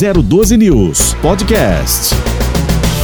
012 News Podcast.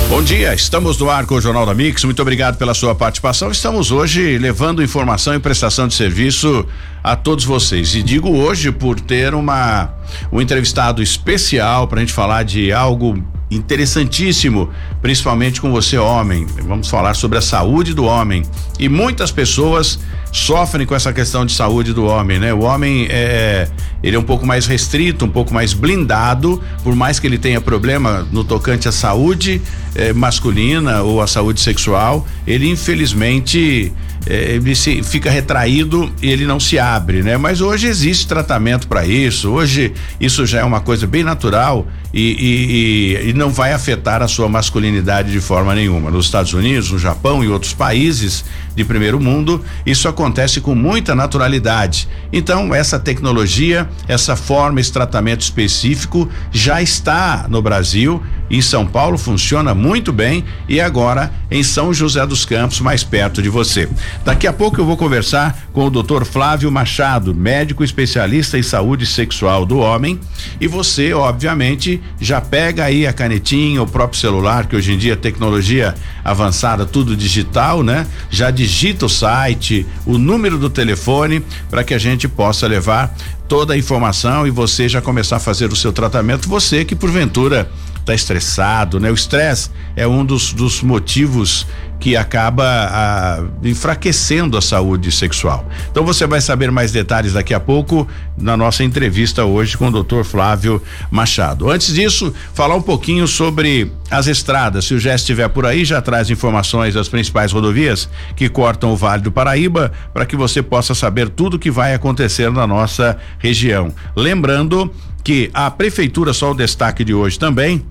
Bom dia, estamos no ar com o Jornal da Mix. Muito obrigado pela sua participação. Estamos hoje levando informação e prestação de serviço a todos vocês. E digo hoje por ter uma um entrevistado especial para a gente falar de algo interessantíssimo, principalmente com você, homem. Vamos falar sobre a saúde do homem. E muitas pessoas sofrem com essa questão de saúde do homem, né? O homem é ele é um pouco mais restrito, um pouco mais blindado, por mais que ele tenha problema no tocante à saúde eh, masculina ou à saúde sexual, ele infelizmente eh, ele se, fica retraído e ele não se abre, né? Mas hoje existe tratamento para isso. Hoje isso já é uma coisa bem natural e, e, e, não vai afetar a sua masculinidade de forma nenhuma. Nos Estados Unidos, no Japão e outros países de primeiro mundo, isso acontece com muita naturalidade. Então, essa tecnologia, essa forma, esse tratamento específico já está no Brasil. Em São Paulo funciona muito bem e agora em São José dos Campos, mais perto de você. Daqui a pouco eu vou conversar com o Dr. Flávio Machado, médico especialista em saúde sexual do homem, e você, obviamente, já pega aí a canetinha, o próprio celular, que hoje em dia é tecnologia avançada, tudo digital, né? Já digita o site, o número do telefone para que a gente possa levar toda a informação e você já começar a fazer o seu tratamento. Você que porventura está estressado, né? O estresse é um dos, dos motivos que acaba a, enfraquecendo a saúde sexual. Então você vai saber mais detalhes daqui a pouco na nossa entrevista hoje com o Dr. Flávio Machado. Antes disso, falar um pouquinho sobre as estradas. Se o Jé estiver por aí, já traz informações das principais rodovias que cortam o Vale do Paraíba para que você possa saber tudo que vai acontecer na nossa região. Lembrando que a prefeitura, só o destaque de hoje também,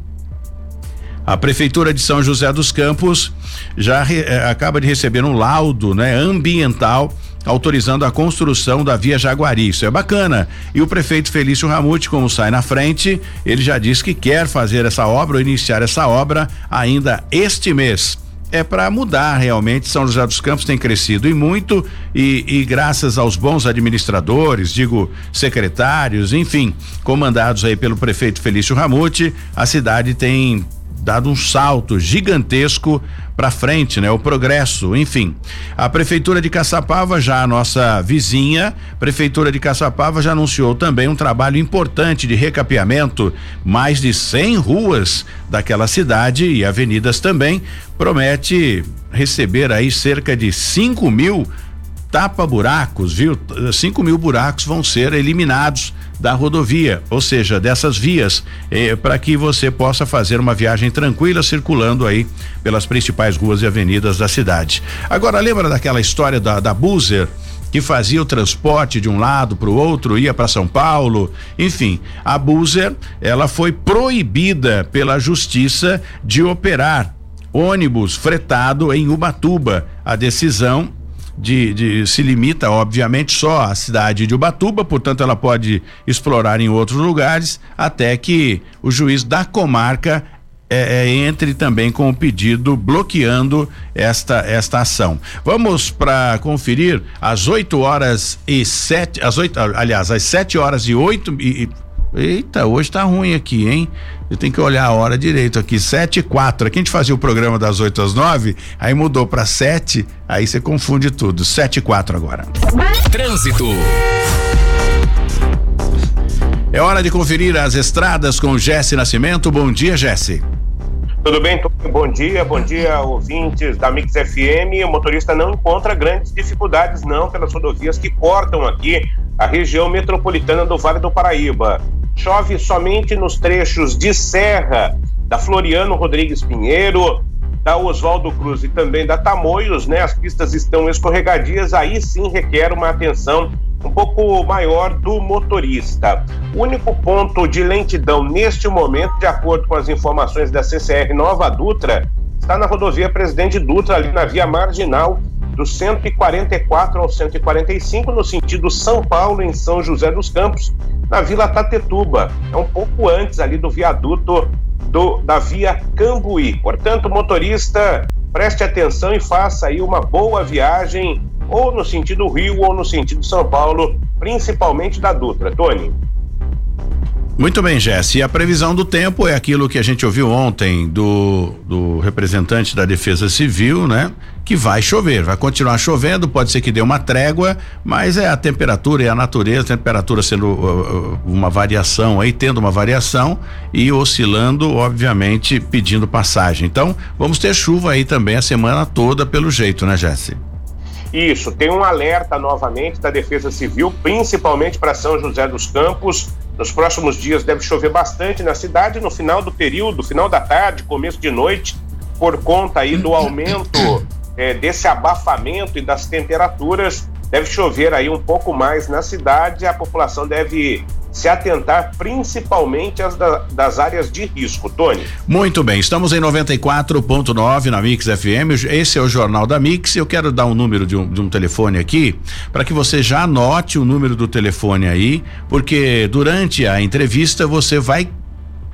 a Prefeitura de São José dos Campos já re, eh, acaba de receber um laudo né, ambiental autorizando a construção da Via Jaguari. Isso é bacana. E o prefeito Felício Ramute, como sai na frente, ele já disse que quer fazer essa obra ou iniciar essa obra ainda este mês é para mudar realmente. São José dos Campos tem crescido e muito e, e, graças aos bons administradores, digo secretários, enfim, comandados aí pelo prefeito Felício Ramute, a cidade tem dado um salto gigantesco para frente, né? O progresso, enfim. A prefeitura de Caçapava, já a nossa vizinha, prefeitura de Caçapava já anunciou também um trabalho importante de recapeamento, mais de 100 ruas daquela cidade e avenidas também, promete receber aí cerca de 5 mil tapa-buracos, viu? 5 mil buracos vão ser eliminados da rodovia, ou seja, dessas vias, eh, para que você possa fazer uma viagem tranquila circulando aí pelas principais ruas e avenidas da cidade. Agora, lembra daquela história da, da Buzer? que fazia o transporte de um lado para o outro, ia para São Paulo, enfim, a Buzer, ela foi proibida pela justiça de operar ônibus fretado em Ubatuba. A decisão de, de, se limita, obviamente, só à cidade de Ubatuba, portanto, ela pode explorar em outros lugares, até que o juiz da comarca é, é, entre também com o pedido bloqueando esta esta ação. Vamos para conferir às 8 horas e sete, às 8, aliás, às 7 horas e 8 e, Eita, hoje tá ruim aqui, hein? Eu tenho que olhar a hora direito aqui, sete e quatro. Aqui a gente fazia o programa das 8 às 9, aí mudou para sete, aí você confunde tudo. Sete e quatro agora. Trânsito. É hora de conferir as estradas com Jesse Nascimento. Bom dia, Jesse. Tudo bem, bom dia, bom dia, ouvintes da Mix FM. O motorista não encontra grandes dificuldades, não, pelas rodovias que cortam aqui a região metropolitana do Vale do Paraíba. Chove somente nos trechos de serra da Floriano Rodrigues Pinheiro, da Oswaldo Cruz e também da Tamoios, né? As pistas estão escorregadias, aí sim requer uma atenção um pouco maior do motorista. O único ponto de lentidão neste momento, de acordo com as informações da CCR Nova Dutra, está na rodovia Presidente Dutra, ali na via marginal do 144 ao 145, no sentido São Paulo, em São José dos Campos, na Vila Tatetuba. É um pouco antes ali do viaduto do, da via Cambuí. Portanto, motorista, preste atenção e faça aí uma boa viagem, ou no sentido Rio ou no sentido São Paulo, principalmente da Dutra. Tony. Muito bem, Jesse. E a previsão do tempo é aquilo que a gente ouviu ontem do, do representante da Defesa Civil, né? Que vai chover, vai continuar chovendo, pode ser que dê uma trégua, mas é a temperatura e a natureza, a temperatura sendo uh, uh, uma variação aí, tendo uma variação e oscilando, obviamente, pedindo passagem. Então, vamos ter chuva aí também a semana toda, pelo jeito, né, Jesse? Isso, tem um alerta novamente da Defesa Civil, principalmente para São José dos Campos. Nos próximos dias deve chover bastante na cidade, no final do período, final da tarde, começo de noite, por conta aí do aumento é, desse abafamento e das temperaturas. Deve chover aí um pouco mais na cidade, a população deve se atentar principalmente às da, das áreas de risco. Tony. Muito bem, estamos em 94.9 na Mix FM. Esse é o Jornal da Mix. Eu quero dar um número de um, de um telefone aqui para que você já anote o número do telefone aí, porque durante a entrevista você vai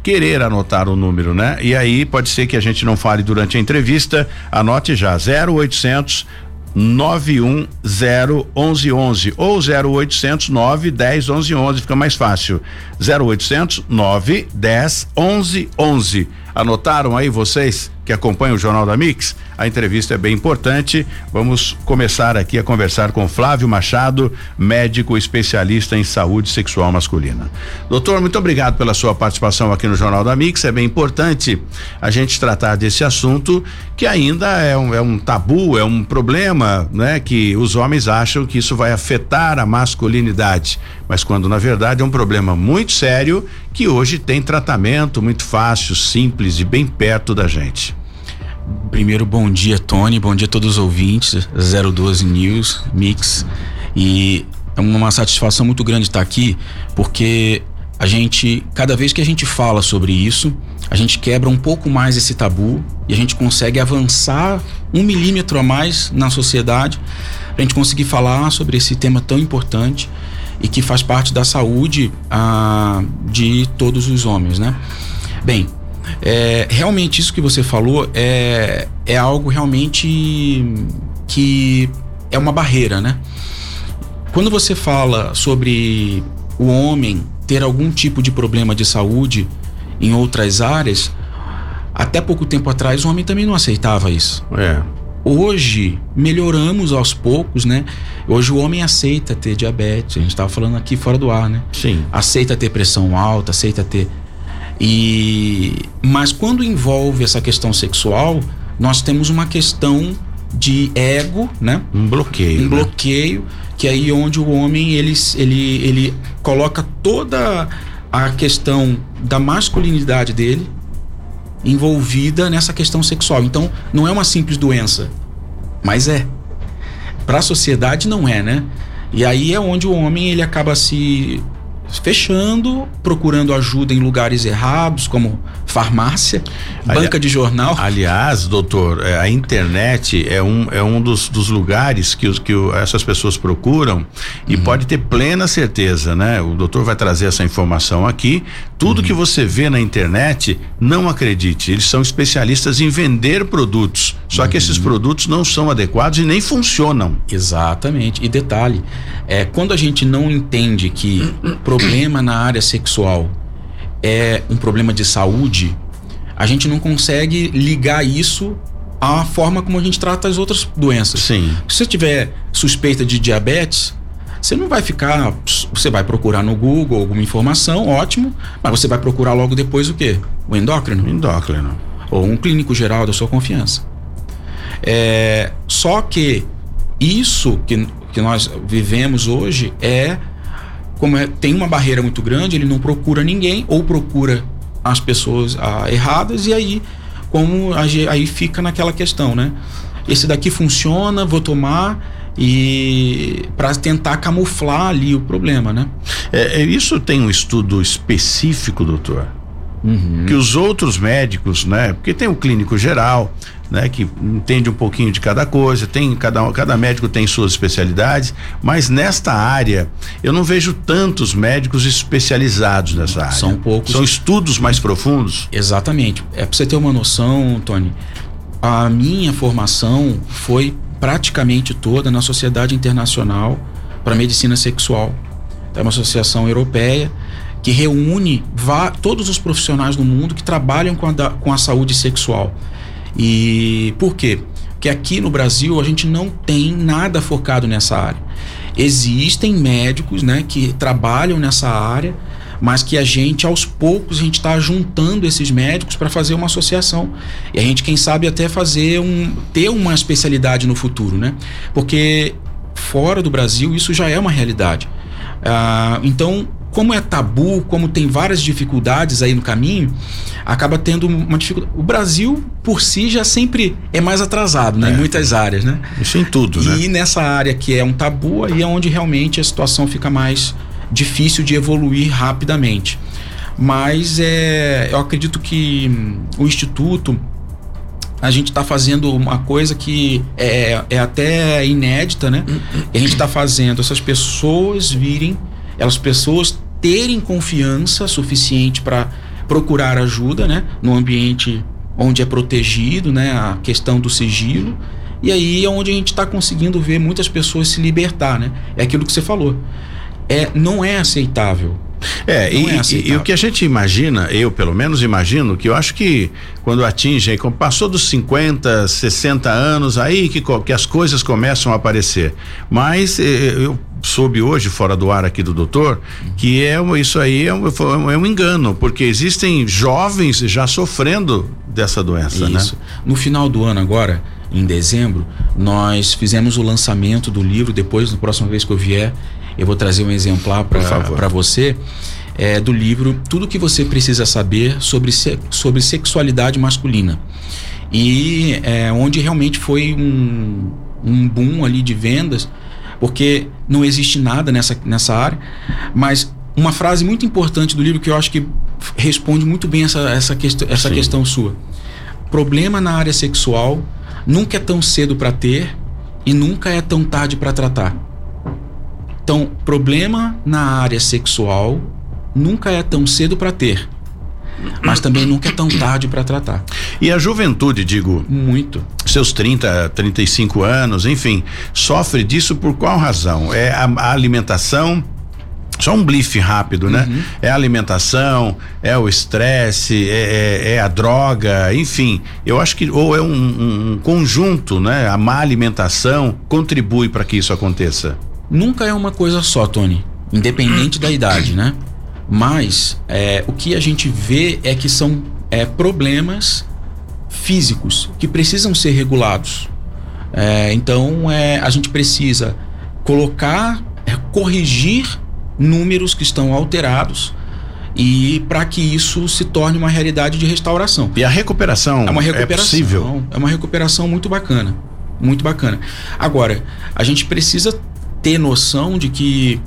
querer anotar o número, né? E aí pode ser que a gente não fale durante a entrevista. Anote já 0800 910 1111 ou 0800 910 1111 fica mais fácil. 0800 910 1111. Anotaram aí vocês que acompanham o Jornal da Mix? A entrevista é bem importante. Vamos começar aqui a conversar com Flávio Machado, médico especialista em saúde sexual masculina. Doutor, muito obrigado pela sua participação aqui no Jornal da Mix. É bem importante a gente tratar desse assunto que ainda é um, é um tabu, é um problema, né? Que os homens acham que isso vai afetar a masculinidade, mas quando na verdade é um problema muito sério que hoje tem tratamento muito fácil, simples e bem perto da gente. Primeiro, bom dia, Tony. Bom dia a todos os ouvintes. 012 News, Mix. E é uma satisfação muito grande estar aqui, porque a gente, cada vez que a gente fala sobre isso, a gente quebra um pouco mais esse tabu e a gente consegue avançar um milímetro a mais na sociedade, a gente conseguir falar sobre esse tema tão importante e que faz parte da saúde ah, de todos os homens, né? Bem, é, realmente isso que você falou é, é algo realmente que é uma barreira, né? Quando você fala sobre o homem ter algum tipo de problema de saúde em outras áreas, até pouco tempo atrás o homem também não aceitava isso. É. Hoje melhoramos aos poucos, né? Hoje o homem aceita ter diabetes, a gente estava falando aqui fora do ar, né? Sim. Aceita ter pressão alta, aceita ter e mas quando envolve essa questão sexual, nós temos uma questão de ego, né? Um bloqueio. Um né? bloqueio que é aí onde o homem ele, ele, ele coloca toda a questão da masculinidade dele envolvida nessa questão sexual. Então, não é uma simples doença, mas é. Para a sociedade não é, né? E aí é onde o homem ele acaba se fechando, procurando ajuda em lugares errados, como farmácia, Ali, banca de jornal. Aliás, doutor, é, a internet é um, é um dos, dos lugares que, os, que essas pessoas procuram e uhum. pode ter plena certeza, né? O doutor vai trazer essa informação aqui. Tudo uhum. que você vê na internet, não acredite. Eles são especialistas em vender produtos. Só uhum. que esses uhum. produtos não são adequados e nem funcionam. Exatamente. E detalhe, é quando a gente não entende que problema na área sexual é um problema de saúde, a gente não consegue ligar isso à forma como a gente trata as outras doenças. Sim. Se você tiver suspeita de diabetes, você não vai ficar. Você vai procurar no Google alguma informação, ótimo, mas você vai procurar logo depois o quê? O endócrino? Endócrino. Ou um clínico geral da sua confiança. É, só que isso que, que nós vivemos hoje é como é, tem uma barreira muito grande, ele não procura ninguém ou procura as pessoas ah, erradas e aí como aí fica naquela questão, né? Esse daqui funciona, vou tomar e para tentar camuflar ali o problema, né? É, é, isso tem um estudo específico, doutor? Uhum. Que os outros médicos, né? Porque tem o clínico geral, né? Que entende um pouquinho de cada coisa, tem cada, cada médico tem suas especialidades, mas nesta área eu não vejo tantos médicos especializados nessa área. São poucos. São estudos mais profundos? Exatamente. É para você ter uma noção, Tony, a minha formação foi praticamente toda na Sociedade Internacional para Medicina Sexual. É uma associação europeia que reúne todos os profissionais do mundo que trabalham com a, com a saúde sexual. E por quê? Porque aqui no Brasil a gente não tem nada focado nessa área. Existem médicos né, que trabalham nessa área, mas que a gente, aos poucos, a gente está juntando esses médicos para fazer uma associação. E a gente, quem sabe, até fazer um. ter uma especialidade no futuro, né? Porque fora do Brasil isso já é uma realidade. Ah, então, como é tabu, como tem várias dificuldades aí no caminho, acaba tendo uma dificuldade. O Brasil, por si, já sempre é mais atrasado, né? É. Em muitas áreas, né? Isso em tudo, né? E nessa área que é um tabu, aí é onde realmente a situação fica mais difícil de evoluir rapidamente. Mas é, eu acredito que o Instituto a gente está fazendo uma coisa que é, é até inédita, né? a gente está fazendo essas pessoas virem, elas pessoas terem confiança suficiente para procurar ajuda, né? No ambiente onde é protegido, né? A questão do sigilo. E aí é onde a gente está conseguindo ver muitas pessoas se libertar, né? É aquilo que você falou. É, não é aceitável é, e, é e, e, o que a gente imagina, eu pelo menos imagino, que eu acho que quando atinge, passou dos 50, 60 anos, aí que, que as coisas começam a aparecer. Mas eh, eh, eu soube hoje, fora do ar aqui do doutor, que é isso aí é um, é um engano, porque existem jovens já sofrendo dessa doença, né? isso. né? No final do ano agora, em dezembro, nós fizemos o lançamento do livro, depois, na próxima vez que eu vier, eu vou trazer um exemplar para você. É, do livro Tudo que você precisa saber sobre, sobre sexualidade masculina. E é, onde realmente foi um, um boom ali de vendas, porque não existe nada nessa, nessa área, mas uma frase muito importante do livro que eu acho que responde muito bem essa, essa, quest essa questão sua. Problema na área sexual nunca é tão cedo para ter e nunca é tão tarde para tratar. Então, problema na área sexual nunca é tão cedo para ter, mas também nunca é tão tarde para tratar. E a juventude, digo? Muito. Seus 30, 35 anos, enfim, sofre disso por qual razão? É a, a alimentação? Só um blife rápido, né? Uhum. É a alimentação, é o estresse, é, é, é, a droga, enfim. Eu acho que ou é um, um, um conjunto, né? A má alimentação contribui para que isso aconteça nunca é uma coisa só, Tony, independente da idade, né? Mas é, o que a gente vê é que são é, problemas físicos que precisam ser regulados. É, então é, a gente precisa colocar, é, corrigir números que estão alterados e para que isso se torne uma realidade de restauração. E a recuperação é uma recuperação, é possível. É uma recuperação muito bacana, muito bacana. Agora a gente precisa ter noção de que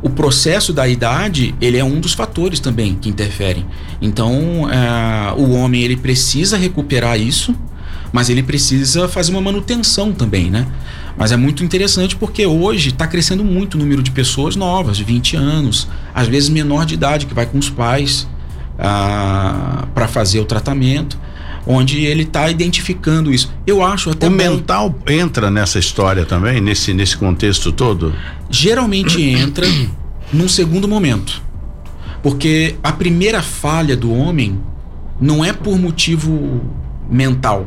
o processo da idade ele é um dos fatores também que interferem. Então, é, o homem ele precisa recuperar isso, mas ele precisa fazer uma manutenção também, né? Mas é muito interessante porque hoje está crescendo muito o número de pessoas novas, de 20 anos, às vezes menor de idade, que vai com os pais ah, para fazer o tratamento onde ele está identificando isso. Eu acho até o bom. mental entra nessa história também, nesse nesse contexto todo. Geralmente entra num segundo momento, porque a primeira falha do homem não é por motivo mental,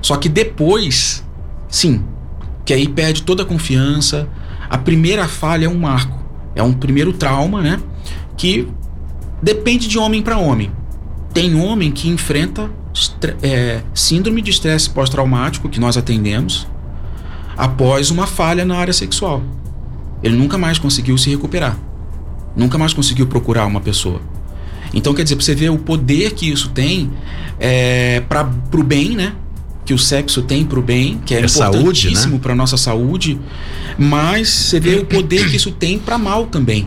só que depois, sim, que aí perde toda a confiança. A primeira falha é um marco, é um primeiro trauma, né? Que depende de homem para homem. Tem homem que enfrenta é, síndrome de estresse pós-traumático que nós atendemos após uma falha na área sexual. Ele nunca mais conseguiu se recuperar. Nunca mais conseguiu procurar uma pessoa. Então, quer dizer, pra você ver o poder que isso tem é, para pro bem, né? Que o sexo tem pro bem, que é, é importantíssimo né? para nossa saúde, mas você vê o poder que isso tem para mal também.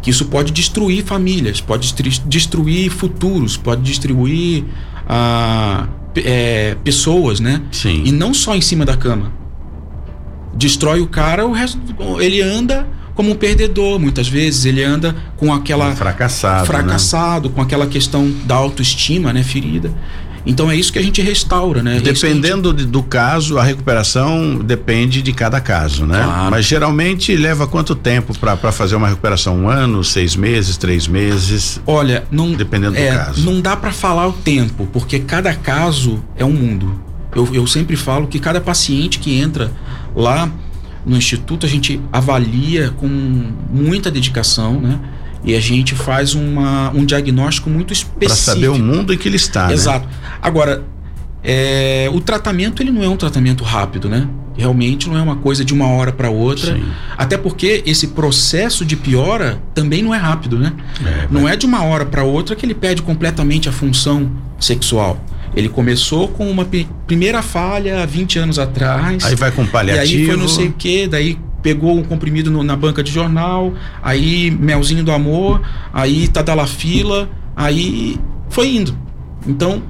Que isso pode destruir famílias, pode destruir futuros, pode destruir a, é, pessoas, né? Sim. E não só em cima da cama. Destrói o cara, o resto ele anda como um perdedor, muitas vezes ele anda com aquela um fracassado, fracassado, né? com aquela questão da autoestima, né, ferida. Então é isso que a gente restaura, né? É Dependendo gente... do caso, a recuperação depende de cada caso, né? Claro. Mas geralmente leva quanto tempo para fazer uma recuperação? Um ano, seis meses, três meses? Olha, não. Dependendo é, do caso. Não dá para falar o tempo, porque cada caso é um mundo. Eu, eu sempre falo que cada paciente que entra lá no instituto a gente avalia com muita dedicação, né? E a gente faz uma, um diagnóstico muito específico. Para saber o mundo em que ele está. Né? Exato. Né? Agora, é, o tratamento ele não é um tratamento rápido, né? Realmente não é uma coisa de uma hora para outra. Sim. Até porque esse processo de piora também não é rápido, né? É, não é de uma hora para outra que ele perde completamente a função sexual. Ele começou com uma primeira falha há 20 anos atrás. Aí vai com paliativo. E aí foi não sei o que, daí pegou um comprimido no, na banca de jornal, aí melzinho do amor, aí tadalafila, aí foi indo. Então,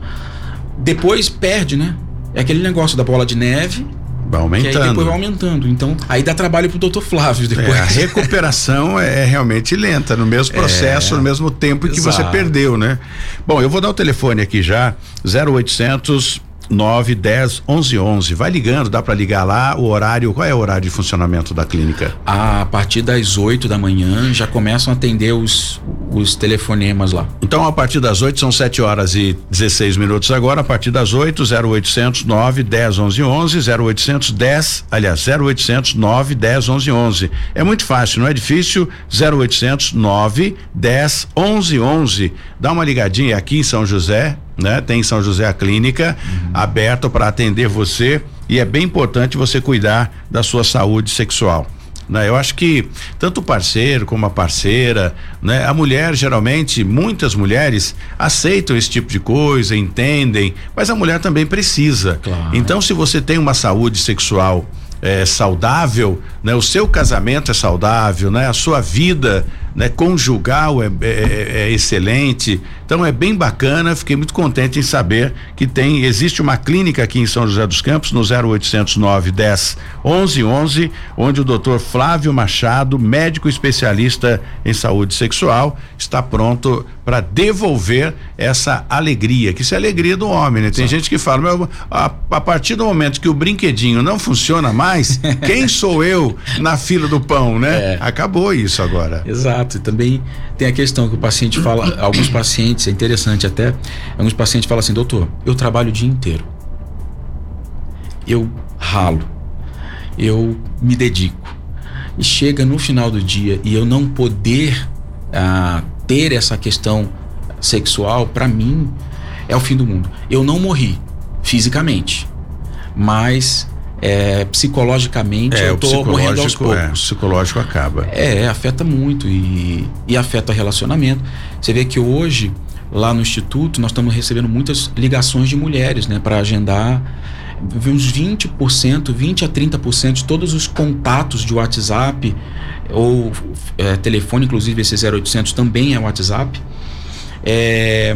depois perde, né? É aquele negócio da bola de neve. Vai aumentando. Que aí depois vai aumentando. Então, aí dá trabalho pro doutor Flávio depois. É, a recuperação é realmente lenta, no mesmo processo, é, no mesmo tempo que exato. você perdeu, né? Bom, eu vou dar o telefone aqui já, 0800 9, 10, 11, 11. Vai ligando, dá para ligar lá. O horário, qual é o horário de funcionamento da clínica? A partir das 8 da manhã já começam a atender os, os telefonemas lá. Então, a partir das 8 são 7 horas e 16 minutos agora. A partir das 8, 0800 9 10 11 11, 0800 10, aliás, 0800 9 10 11 11. É muito fácil, não é difícil. 0800 9 10 11 11. Dá uma ligadinha aqui em São José, né? Tem em São José a clínica uhum. aberta para atender você e é bem importante você cuidar da sua saúde sexual. Né? Eu acho que tanto o parceiro como a parceira, né? A mulher geralmente, muitas mulheres aceitam esse tipo de coisa, entendem, mas a mulher também precisa. Claro. Então, se você tem uma saúde sexual é, saudável, né? O seu casamento é saudável, né? A sua vida né, conjugal é, é, é, é, excelente. Então é bem bacana. Fiquei muito contente em saber que tem existe uma clínica aqui em São José dos Campos no 0800 910 1111, onde o Dr. Flávio Machado, médico especialista em saúde sexual, está pronto para devolver essa alegria, que isso é alegria do homem, né? Tem Sim. gente que fala, meu, a, a partir do momento que o brinquedinho não funciona mais, quem sou eu na fila do pão, né? É. Acabou isso agora. Exato. Exato. E também tem a questão que o paciente fala, alguns pacientes, é interessante até, alguns pacientes falam assim, doutor, eu trabalho o dia inteiro. Eu ralo. Eu me dedico. E chega no final do dia e eu não poder ah, ter essa questão sexual, para mim, é o fim do mundo. Eu não morri fisicamente, mas é, psicologicamente é, eu tô morrendo aos poucos. É, o psicológico acaba. É, afeta muito e, e afeta o relacionamento. Você vê que hoje, lá no Instituto, nós estamos recebendo muitas ligações de mulheres, né, para agendar uns 20%, 20 a 30% de todos os contatos de WhatsApp ou é, telefone, inclusive esse 0800 também é WhatsApp, é,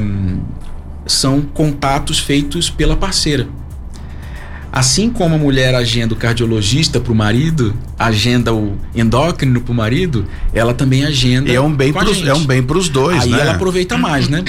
são contatos feitos pela parceira. Assim como a mulher agenda o cardiologista para o marido, agenda o endócrino para o marido, ela também agenda. E é um bem para é um bem para os dois, aí né? Aí ela aproveita mais, né?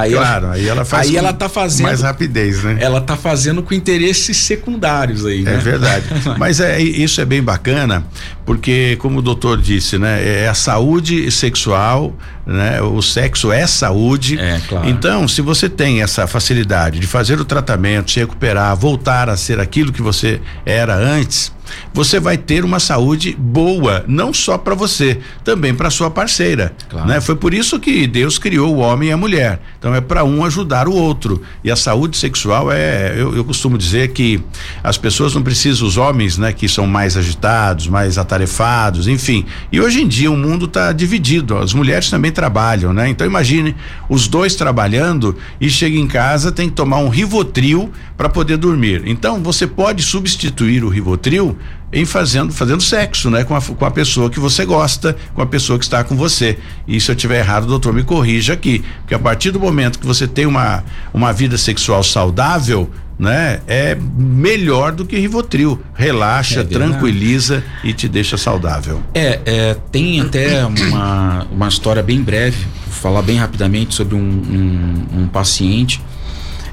Aí claro, ela, aí ela faz aí ela tá fazendo mais rapidez, né? Ela tá fazendo com interesses secundários aí, né? É verdade. Mas é isso é bem bacana, porque como o doutor disse, né, é a saúde sexual, né? O sexo é saúde. É, claro. Então, se você tem essa facilidade de fazer o tratamento, se recuperar, voltar a ser aquilo que você era antes, você vai ter uma saúde boa, não só para você, também para sua parceira, claro. né? Foi por isso que Deus criou o homem e a mulher. Então é para um ajudar o outro. E a saúde sexual é, eu, eu, costumo dizer que as pessoas não precisam, os homens, né, que são mais agitados, mais atarefados, enfim. E hoje em dia o mundo está dividido. As mulheres também trabalham, né? Então imagine os dois trabalhando e chega em casa tem que tomar um Rivotril para poder dormir. Então você pode substituir o Rivotril em fazendo fazendo sexo, né, com a, com a pessoa que você gosta, com a pessoa que está com você. E se eu tiver errado, doutor, me corrija aqui, porque a partir do momento que você tem uma uma vida sexual saudável, né, é melhor do que Rivotril. Relaxa, é tranquiliza e te deixa saudável. É, é tem até uma uma história bem breve, vou falar bem rapidamente sobre um, um, um paciente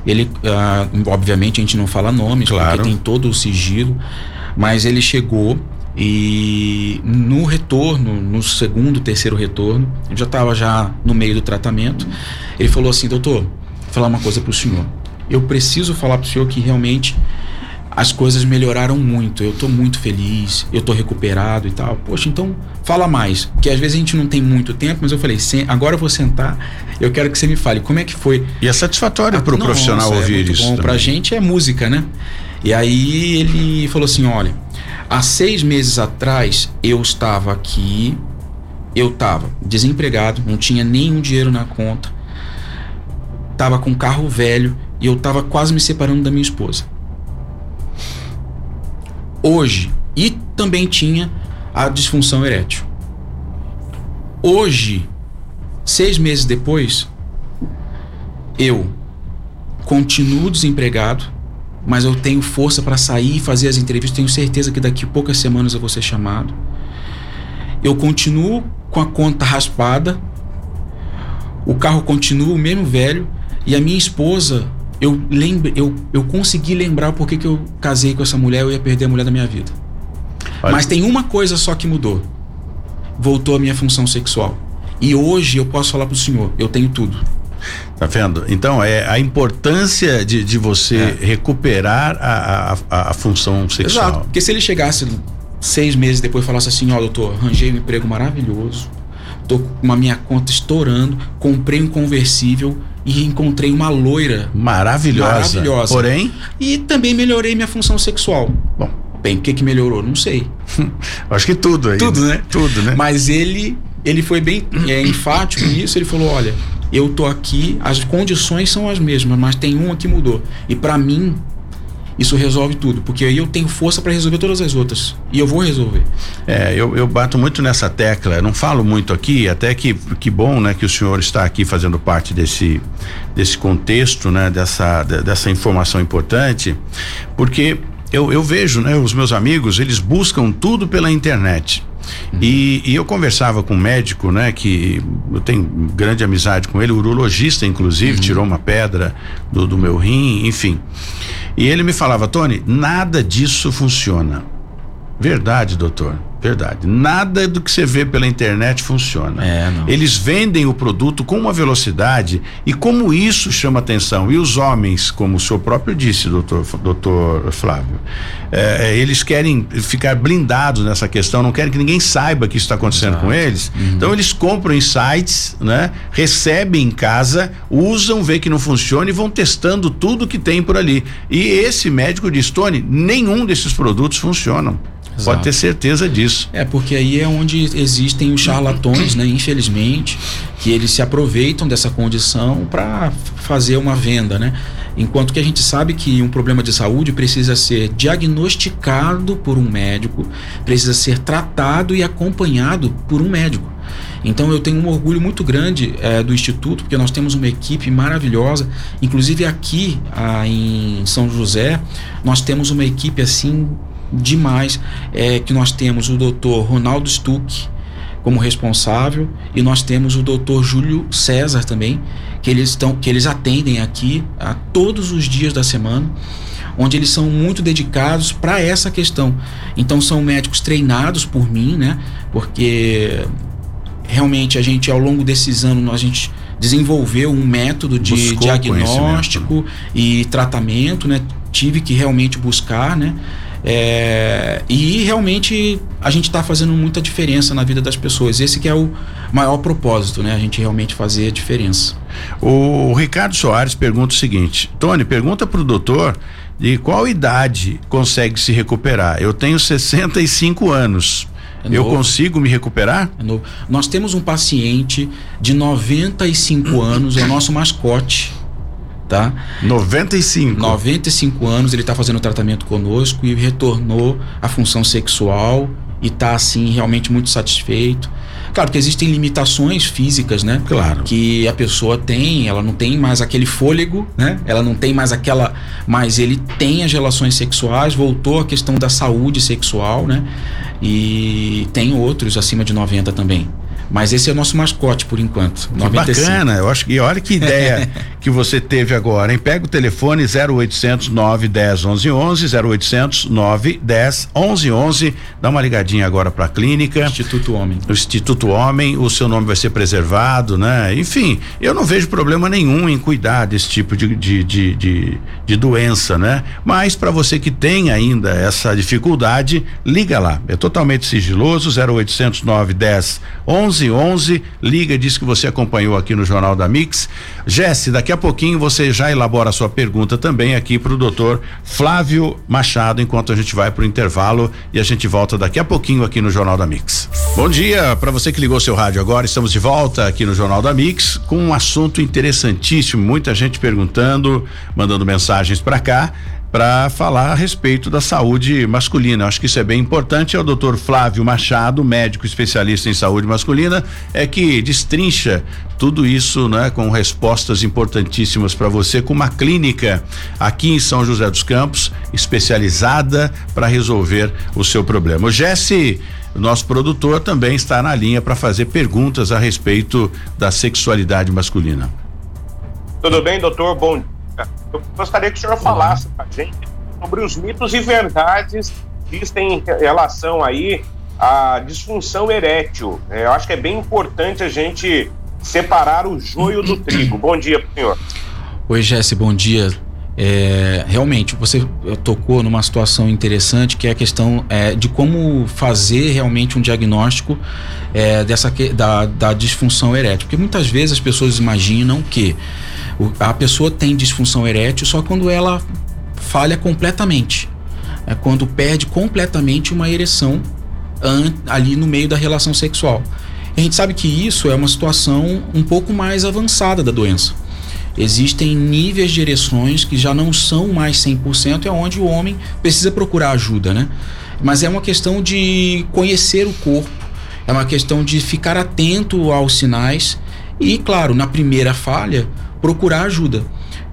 Ele, ah, obviamente, a gente não fala nomes, Claro. porque tem todo o sigilo, mas ele chegou e no retorno, no segundo, terceiro retorno, eu já estava já no meio do tratamento. Ele falou assim, doutor, vou falar uma coisa para o senhor. Eu preciso falar para o senhor que realmente as coisas melhoraram muito. Eu tô muito feliz, eu tô recuperado e tal. Poxa, então fala mais. Que às vezes a gente não tem muito tempo, mas eu falei, "Sen- agora eu vou sentar, eu quero que você me fale como é que foi. E é satisfatório para o Nossa, profissional é ouvir muito isso. Bom. Pra também. gente é música, né? E aí ele falou assim: olha, há seis meses atrás eu estava aqui, eu estava desempregado, não tinha nenhum dinheiro na conta, estava com carro velho e eu estava quase me separando da minha esposa. Hoje, e também tinha a disfunção erétil. Hoje, seis meses depois, eu continuo desempregado, mas eu tenho força para sair e fazer as entrevistas. Tenho certeza que daqui a poucas semanas eu vou ser chamado. Eu continuo com a conta raspada, o carro continua o mesmo velho e a minha esposa, eu lembre, eu, eu consegui lembrar por que que eu casei com essa mulher, eu ia perder a mulher da minha vida. Olha. Mas tem uma coisa só que mudou. Voltou a minha função sexual. E hoje eu posso falar pro senhor, eu tenho tudo. Tá vendo? Então, é a importância de, de você É. recuperar a, a, a- função sexual. Exato. Porque se ele chegasse seis meses depois e falasse assim, ó, doutor, arranjei um emprego maravilhoso, tô com a minha conta estourando, comprei um conversível e encontrei uma loira Maravilhosa. Maravilhosa. Porém, e também melhorei minha função sexual. bom, Bem, o que que melhorou? Não sei. acho que tudo aí. Tudo, né? Tudo, né? Mas ele, ele foi bem é, enfático nisso. Ele falou: olha, eu tô aqui, as condições são as mesmas, mas tem uma que mudou. E pra mim, isso resolve tudo, porque aí eu tenho força pra resolver todas as outras. E eu vou resolver. É, eu, eu bato muito nessa tecla, não falo muito aqui, até que que bom, né, que o senhor está aqui fazendo parte desse desse contexto, né, dessa de- dessa informação importante, porque eu, eu vejo, né, os meus amigos, eles buscam tudo pela internet. E, e eu conversava com um médico, né, que eu tenho grande amizade com ele, urologista, inclusive, tirou uma pedra do, do meu rim, enfim. E ele me falava, Tony, nada disso funciona. Verdade, doutor. Verdade. Nada do que você vê pela internet funciona. É. Eles vendem o produto com uma velocidade e como isso chama atenção. E os homens, como o senhor próprio disse, doutor, doutor Flávio, é, eles querem ficar blindados nessa questão, não querem que ninguém saiba que isso está acontecendo Exato. com eles. Uhum. Então eles compram em sites, né? Recebem em casa, usam, vê que não funciona e vão testando tudo que tem por ali. E esse médico diz, Tony, nenhum desses produtos funcionam. Pode Exato. ter certeza disso. É, porque aí é onde existem os charlatões, né? Infelizmente, que eles se aproveitam dessa condição para fazer uma venda, né? Enquanto que a gente sabe que um problema de saúde precisa ser diagnosticado por um médico, precisa ser tratado e acompanhado por um médico. Então eu tenho um orgulho muito grande eh, do Instituto, porque nós temos uma equipe maravilhosa. Inclusive aqui ah, em São José, nós temos uma equipe assim demais, é, que nós temos o doutor Ronaldo Stuck como responsável e nós temos o doutor Júlio César também, que eles, estão, que eles atendem aqui a todos os dias da semana onde eles são muito dedicados para essa questão. Então são médicos treinados por mim, né? Porque realmente a gente ao longo desses anos a gente desenvolveu um método de Buscou diagnóstico e tratamento, né? Tive que realmente buscar, né? É, e realmente a gente está fazendo muita diferença na vida das pessoas. Esse que é o maior propósito, né? A gente realmente fazer a diferença. O Ricardo Soares pergunta o seguinte: Tony, pergunta para o doutor de qual idade consegue se recuperar. Eu tenho 65 anos. É eu consigo me recuperar? É. Nós temos um paciente de 95 anos, é o nosso mascote, tá? 95. 95 anos, ele está fazendo tratamento conosco e retornou à função sexual e está assim realmente muito satisfeito. Claro que existem limitações físicas, né? Claro. Que a pessoa tem, ela não tem mais aquele fôlego, né? Ela não tem mais aquela, mas ele tem as relações sexuais, voltou à questão da saúde sexual, né? E tem outros acima de 90 também. Mas esse é o nosso mascote por enquanto. Que bacana, eu acho que olha que ideia que você teve agora, hein? Pega o telefone 0800 910 1111, 0800 910 1111, dá uma ligadinha agora para a clínica. Instituto Homem. O Instituto Homem, o seu nome vai ser preservado, né? Enfim, eu não vejo problema nenhum em cuidar desse tipo de, de, de, de, de doença, né? Mas para você que tem ainda essa dificuldade, liga lá. É totalmente sigiloso, 0800 910 1111, liga, diz que você acompanhou aqui no Jornal da Mix. Jesse, daqui a pouquinho você já elabora a sua pergunta também aqui para o doutor Flávio Machado, enquanto a gente vai para o intervalo e a gente volta daqui a pouquinho aqui no Jornal da Mix. Bom dia para você que ligou seu rádio agora, estamos de volta aqui no Jornal da Mix com um assunto interessantíssimo, muita gente perguntando, mandando mensagens para cá para falar a respeito da saúde masculina. Acho que isso é bem importante. É o doutor Flávio Machado, médico especialista em saúde masculina, é que destrincha tudo isso, né, com respostas importantíssimas para você, com uma clínica aqui em São José dos Campos, especializada para resolver o seu problema. O Jesse, nosso produtor, também está na linha para fazer perguntas a respeito da sexualidade masculina. Tudo bem, doutor? Bom eu gostaria que o senhor falasse para a gente sobre os mitos e verdades que existem em relação aí à disfunção erétil. É, eu acho que é bem importante a gente separar o joio do trigo. Bom dia, senhor. Oi, Jesse, bom dia. É, realmente, você tocou numa situação interessante que é a questão é, de como fazer realmente um diagnóstico é, dessa, da, da disfunção erétil. Porque muitas vezes as pessoas imaginam que a pessoa tem disfunção erétil só quando ela falha completamente. É quando perde completamente uma ereção ali no meio da relação sexual. A gente sabe que isso é uma situação um pouco mais avançada da doença. Existem níveis de ereções que já não são mais 100%, é onde o homem precisa procurar ajuda, né? Mas é uma questão de conhecer o corpo, é uma questão de ficar atento aos sinais e, claro, na primeira falha, procurar ajuda.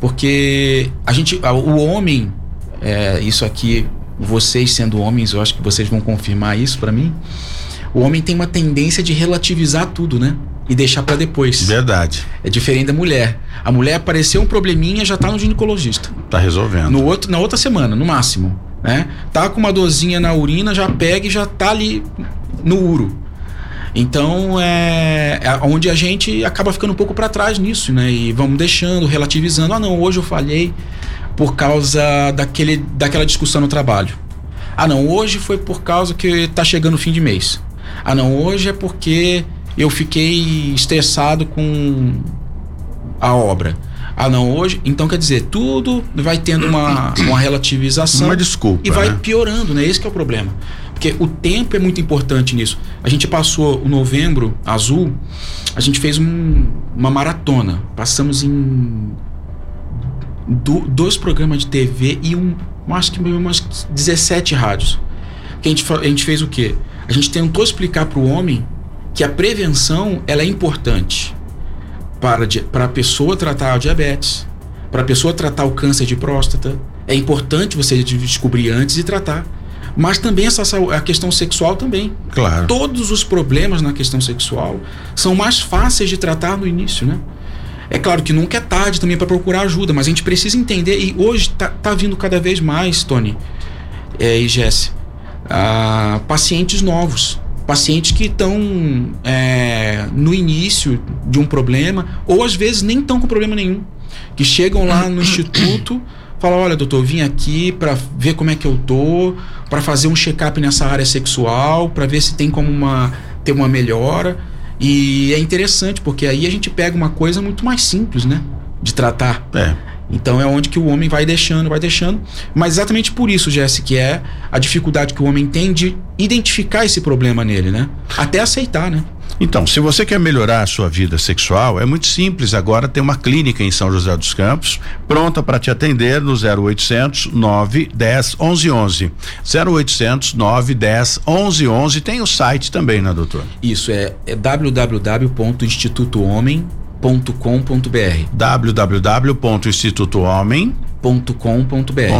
Porque a gente, o homem, é, isso aqui, vocês sendo homens, eu acho que vocês vão confirmar isso para mim. O homem tem uma tendência de relativizar tudo, né? E deixar para depois. Verdade. É diferente da mulher. A mulher apareceu um probleminha, já tá no ginecologista. Tá resolvendo. No outro, na outra semana, no máximo, né? Tá com uma dorzinha na urina, já pega e já tá ali no uro. Então, é, é onde a gente acaba ficando um pouco para trás nisso, né? E vamos deixando, relativizando. Ah, não, hoje eu falhei por causa daquele, daquela discussão no trabalho. Ah, não, hoje foi por causa que tá chegando o fim de mês. Ah, não, hoje é porque eu fiquei estressado com a obra. Ah, não, hoje. Então, quer dizer, tudo vai tendo uma, uma relativização. Uma desculpa. E vai né? piorando, né? Esse é o problema. Porque o tempo é muito importante nisso. A gente passou o novembro azul, a gente fez um, uma maratona. Passamos em do, dois programas de TV e um, acho que umas 17 rádios. Que a gente, a gente fez o quê? A gente tentou explicar para o homem que a prevenção ela é importante para, para a pessoa tratar a diabetes, para a pessoa tratar o câncer de próstata. É importante você descobrir antes e tratar mas também essa a questão sexual também. Claro. Todos os problemas na questão sexual são mais fáceis de tratar no início, né? É claro que nunca é tarde também para procurar ajuda, mas a gente precisa entender e hoje tá, tá vindo cada vez mais, Tony é, e Jesse, ah, pacientes novos, pacientes que estão é, no início de um problema ou às vezes nem estão com problema nenhum, que chegam lá no instituto fala: olha, doutor, vim aqui para ver como é que eu tô, para fazer um check-up nessa área sexual, para ver se tem como uma, ter uma melhora. E é interessante, porque aí a gente pega uma coisa muito mais simples, né? De tratar. É. Então é onde que o homem vai deixando, vai deixando. Mas exatamente por isso, Jesse, que é a dificuldade que o homem tem de identificar esse problema nele, né? Até aceitar, né? Então, se você quer melhorar a sua vida sexual, é muito simples. Agora tem uma clínica em São José dos Campos pronta para te atender no 0800 910 1111. 0800 910 1111. Tem o site também, né, doutor? Isso é, é www.institutohomem.com.br www.institutohomem.com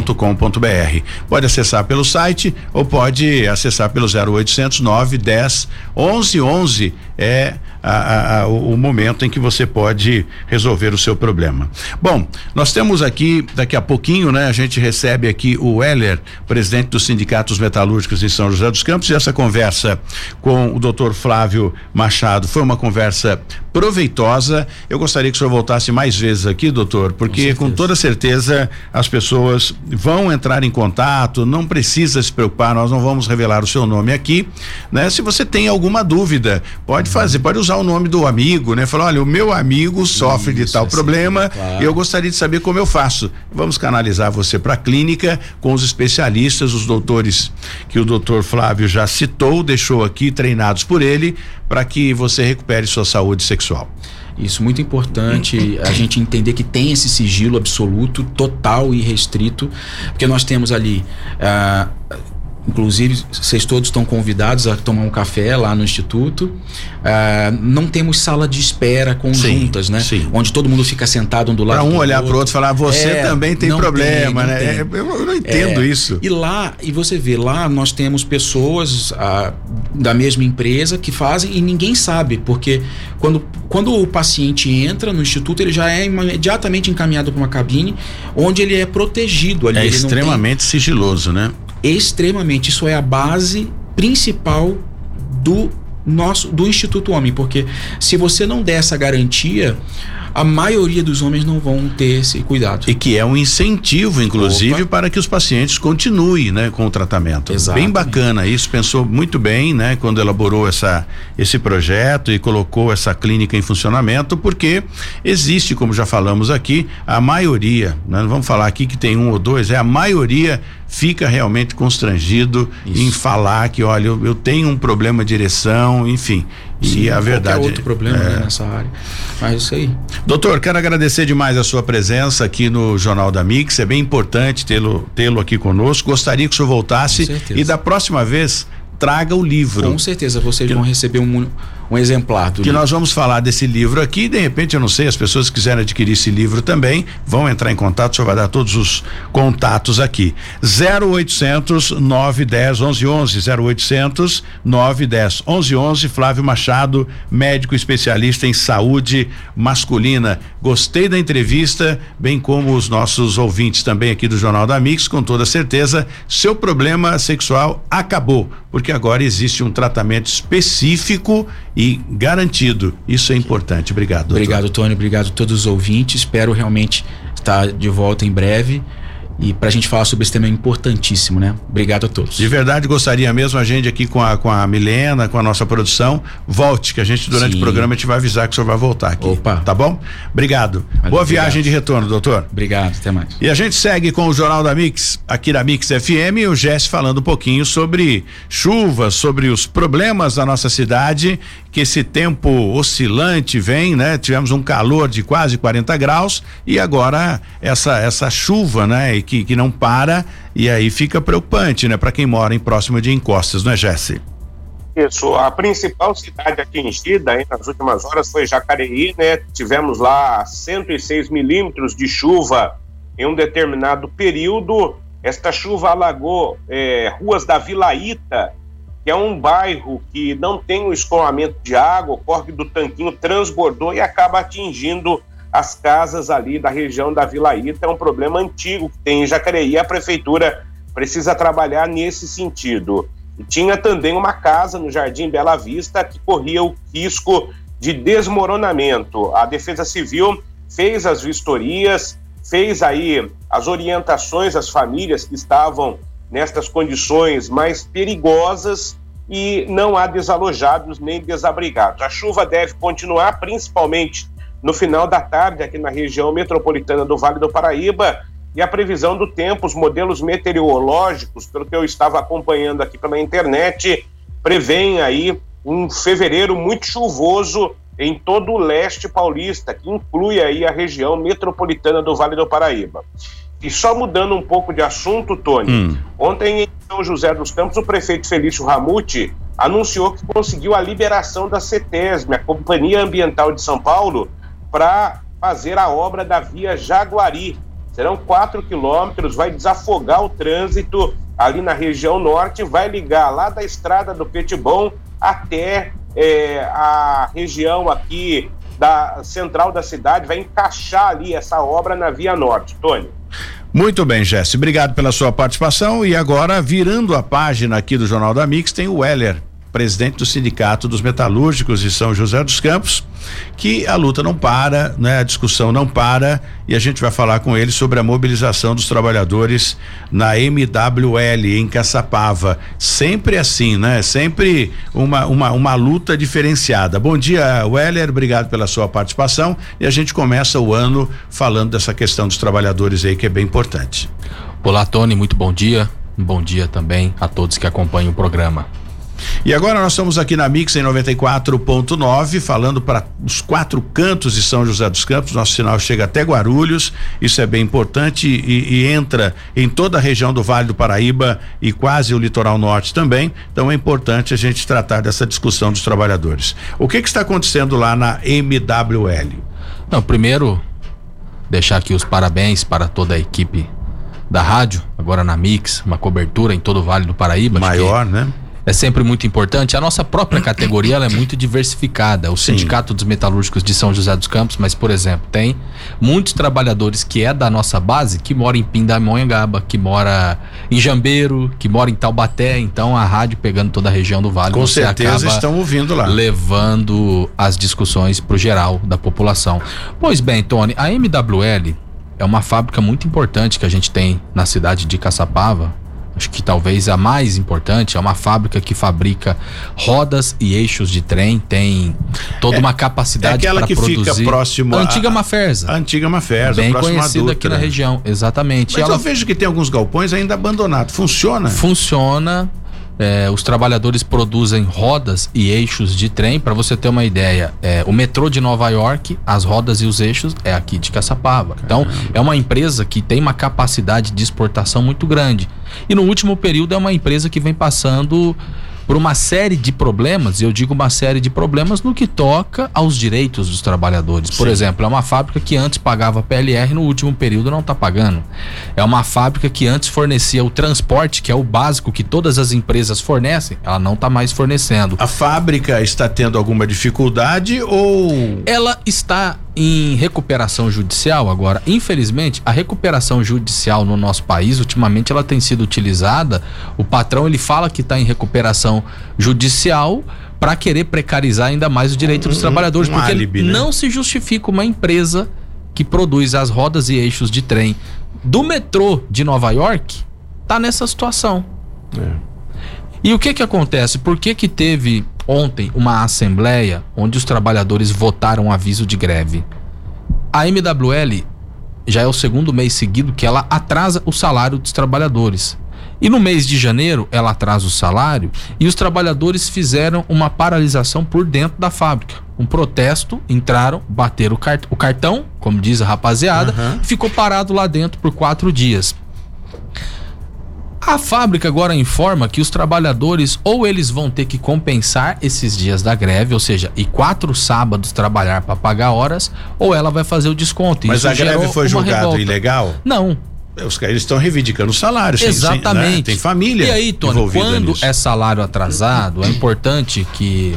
.com.br. Pode acessar pelo site ou pode acessar pelo 0800 910 1111 é a, a, o momento em que você pode resolver o seu problema. Bom, nós temos aqui daqui a pouquinho, né? A gente recebe aqui o Heller, presidente dos sindicatos metalúrgicos em São José dos Campos, e essa conversa com o Dr. Flávio Machado foi uma conversa proveitosa. Eu gostaria que o senhor voltasse mais vezes aqui, doutor, porque com, com toda certeza as pessoas vão entrar em contato, não precisa se preocupar, nós não vamos revelar o seu nome aqui, né? Se você tem alguma dúvida, pode fazer, pode usar o nome do amigo, né? Falar, olha, o meu amigo sofre Isso, de tal problema, claro. eu gostaria de saber como eu faço. Vamos canalizar você para a clínica com os especialistas, os doutores que o doutor Flávio já citou, deixou aqui treinados por ele, para que você recupere sua saúde sexual. Isso muito importante a gente entender que tem esse sigilo absoluto, total e restrito, porque nós temos ali uh, Inclusive, vocês todos estão convidados a tomar um café lá no Instituto. Uh, não temos sala de espera conjuntas, sim, né? Sim. Onde todo mundo fica sentado um do lado Para um do olhar para o outro e falar, você é, também tem problema, tem, né? Tem. É, eu não entendo é, isso. E lá, e você vê, lá nós temos pessoas uh, da mesma empresa que fazem e ninguém sabe, porque quando, quando o paciente entra no Instituto, ele já é imediatamente encaminhado para uma cabine onde ele é protegido ali. É extremamente tem... sigiloso, né? Extremamente. Isso é a base principal do nosso do Instituto Homem, porque se você não der essa garantia, a maioria dos homens não vão ter esse cuidado. E que é um incentivo, inclusive, Opa. para que os pacientes continuem, né, com o tratamento. Exatamente. Bem bacana isso, pensou muito bem, né, quando elaborou essa esse projeto e colocou essa clínica em funcionamento, porque existe, como já falamos aqui, a maioria, né, não vamos falar aqui que tem um ou dois, é a maioria fica realmente constrangido Isso. em falar que, olha, eu, eu, tenho um problema de ereção, enfim. Sim, e a verdade. outro problema né, é... né, nessa área. Mas isso aí. Doutor, quero agradecer demais a sua presença aqui no Jornal da Mix. É bem importante tê-lo tê-lo aqui conosco. Gostaria que o senhor voltasse e da próxima vez traga o livro. Com certeza, vocês que... vão receber um, um exemplar do Que livro. nós vamos falar desse livro aqui, de repente, eu não sei, as pessoas que quiserem adquirir esse livro também vão entrar em contato, o senhor vai dar todos os contatos aqui. 0800 910 1111, 0800 910 1111, Flávio Machado, médico especialista em saúde masculina. Gostei da entrevista, bem como os nossos ouvintes também aqui do Jornal da Mix, com toda certeza, seu problema sexual acabou, porque agora existe um tratamento específico e garantido. Isso é importante. Obrigado. Doutor. Obrigado, Tony. Obrigado a todos os ouvintes. Espero realmente estar de volta em breve e para a gente falar sobre esse tema é importantíssimo, né? Obrigado a todos. De verdade, gostaria mesmo a gente aqui com a, com a Milena, com a nossa produção, volte, que a gente durante Sim. o programa a gente vai avisar que o senhor vai voltar aqui. Opa. Tá bom? Obrigado. Valeu, Boa viagem obrigado. de retorno, doutor. Obrigado, até mais. E a gente segue com o Jornal da Mix, aqui da Mix FM, e o Jess falando um pouquinho sobre chuvas, sobre os problemas da nossa cidade, que esse tempo oscilante vem, né? Tivemos um calor de quase 40 graus e agora essa essa chuva, né? Que, que não para e aí fica preocupante, né, para quem mora em próximo de encostas, não é, Jesse? Isso, a principal cidade atingida aí nas últimas horas foi Jacareí, né? Tivemos lá 106 milímetros de chuva em um determinado período. Esta chuva alagou é, ruas da Vila Ita, que é um bairro que não tem o escoamento de água, o corre do tanquinho transbordou e acaba atingindo as casas ali da região da Vila Ita. É um problema antigo que tem em Jacareí. A prefeitura precisa trabalhar nesse sentido. E tinha também uma casa no Jardim Bela Vista que corria o risco de desmoronamento. A Defesa Civil fez as vistorias, fez aí as orientações às famílias que estavam nestas condições mais perigosas e não há desalojados nem desabrigados. A chuva deve continuar, principalmente no final da tarde aqui na região metropolitana do Vale do Paraíba. E a previsão do tempo, os modelos meteorológicos, pelo que eu estava acompanhando aqui pela internet, prevêem aí um fevereiro muito chuvoso em todo o leste paulista, que inclui aí a região metropolitana do Vale do Paraíba. E só mudando um pouco de assunto, Tony, hum. ontem em São José dos Campos, o prefeito Felício Ramute anunciou que conseguiu a liberação da CETESB, a Companhia Ambiental de São Paulo, para fazer a obra da via Jaguari. Serão 4 quilômetros, vai desafogar o trânsito ali na região norte, vai ligar lá da estrada do Petibon até é, a região aqui da central da cidade, vai encaixar ali essa obra na Via Norte. Tony. Muito bem, Jesse. Obrigado pela sua participação. E agora, virando a página aqui do Jornal da Mix, tem o Weller presidente do Sindicato dos Metalúrgicos de São José dos Campos, que a luta não para, né? A discussão não para e a gente vai falar com ele sobre a mobilização dos trabalhadores na MWL em Caçapava. Sempre assim, né? Sempre uma, uma, uma luta diferenciada. Bom dia, Weller, obrigado pela sua participação e a gente começa o ano falando dessa questão dos trabalhadores aí que é bem importante. Olá, Tony, muito bom dia. Bom dia também a todos que acompanham o programa. E agora nós estamos aqui na Mix em 94.9, falando para os quatro cantos de São José dos Campos. Nosso sinal chega até Guarulhos, isso é bem importante e, e, entra em toda a região do Vale do Paraíba e quase o litoral norte também. Então é importante a gente tratar dessa discussão dos trabalhadores. O que, que está acontecendo lá na MWL? Não, primeiro deixar aqui os parabéns para toda a equipe da rádio, agora na Mix, uma cobertura em todo o Vale do Paraíba. Maior, né? É sempre muito importante. A nossa própria categoria é muito diversificada. O Sim. Sindicato dos Metalúrgicos de São José dos Campos, mas, por exemplo, tem muitos trabalhadores que é da nossa base que mora em Pindamonhangaba, que mora em Jambeiro, que mora em Taubaté. Então a rádio pegando toda a região do Vale. Com certeza estão ouvindo lá. Levando as discussões para o geral da população. Pois bem, Tony, a MWL é uma fábrica muito importante que a gente tem na cidade de Caçapava acho que talvez a mais importante, é uma fábrica que fabrica rodas e eixos de trem, tem toda é, uma capacidade é para produzir. Fica próximo a antiga Maferza. A antiga Maferza, bem conhecida aqui na região, exatamente. Mas Ela... eu vejo que tem alguns galpões ainda abandonados. Funciona? Funciona. É, os trabalhadores produzem rodas e eixos de trem. Para você ter uma ideia, é, o metrô de Nova York, as rodas e os eixos é aqui de Caçapava. Então, é uma empresa que tem uma capacidade de exportação muito grande. E no último período é uma empresa que vem passando por uma série de problemas, e eu digo uma série de problemas no que toca aos direitos dos trabalhadores. Por Sim. exemplo, é uma fábrica que antes pagava PLR, no último período não está pagando. É uma fábrica que antes fornecia o transporte, que é o básico que todas as empresas fornecem, ela não está mais fornecendo. A fábrica está tendo alguma dificuldade ou. Ela está em recuperação judicial agora. Infelizmente, a recuperação judicial no nosso país, ultimamente, ela tem sido utilizada. O patrão ele fala que está em recuperação judicial para querer precarizar ainda mais o direito dos trabalhadores, um porque álibi, né? não se justifica uma empresa que produz as rodas e eixos de trem do metrô de Nova York tá nessa situação. É. E o que que acontece? Por que que teve ontem uma assembleia onde os trabalhadores votaram um aviso de greve. A MWL já é o segundo mês seguido que ela atrasa o salário dos trabalhadores. E no mês de janeiro ela atrasa o salário e os trabalhadores fizeram uma paralisação por dentro da fábrica. Um protesto, entraram, bateram o, cart o cartão, como diz a rapaziada, uhum. ficou parado lá dentro por quatro dias. A fábrica agora informa que os trabalhadores ou eles vão ter que compensar esses dias da greve, ou seja, e quatro sábados trabalhar para pagar horas, ou ela vai fazer o desconto. Mas Isso a greve foi julgado ilegal? Não, os caras estão reivindicando o salário. Exatamente. Sem, né? Tem família. E aí, Tony, quando nisso. é salário atrasado, é importante que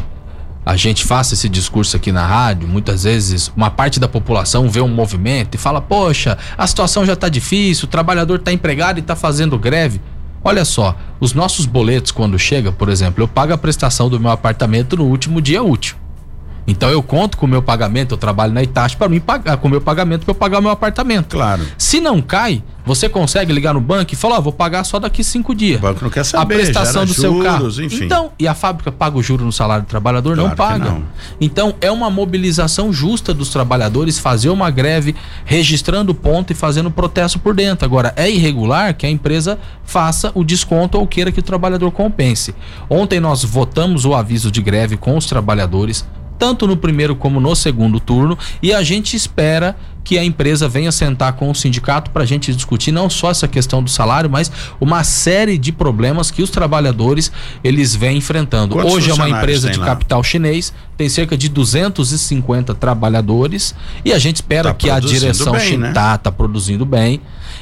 a gente faça esse discurso aqui na rádio, muitas vezes uma parte da população vê um movimento e fala: "Poxa, a situação já está difícil, o trabalhador está empregado e está fazendo greve". Olha só, os nossos boletos quando chega, por exemplo, eu pago a prestação do meu apartamento no último dia útil. Então eu conto com o meu pagamento, eu trabalho na Itachi para mim pagar com o meu pagamento para eu pagar o meu apartamento. Claro. Se não cai, você consegue ligar no banco e falar, oh, vou pagar só daqui cinco dias. O banco não quer saber. A prestação do juros, seu carro. Enfim. Então, e a fábrica paga o juro no salário do trabalhador? Claro não paga. Não. Então, é uma mobilização justa dos trabalhadores fazer uma greve, registrando ponto e fazendo protesto por dentro. Agora, é irregular que a empresa faça o desconto ou queira que o trabalhador compense. Ontem nós votamos o aviso de greve com os trabalhadores tanto no primeiro como no segundo turno, e a gente espera que a empresa venha sentar com o sindicato para a gente discutir não só essa questão do salário, mas uma série de problemas que os trabalhadores eles vêm enfrentando. Quantos Hoje é uma empresa de lá? capital chinês, tem cerca de 250 trabalhadores e a gente espera Tá que a direção bem, chinesa né? tá, tá produzindo bem,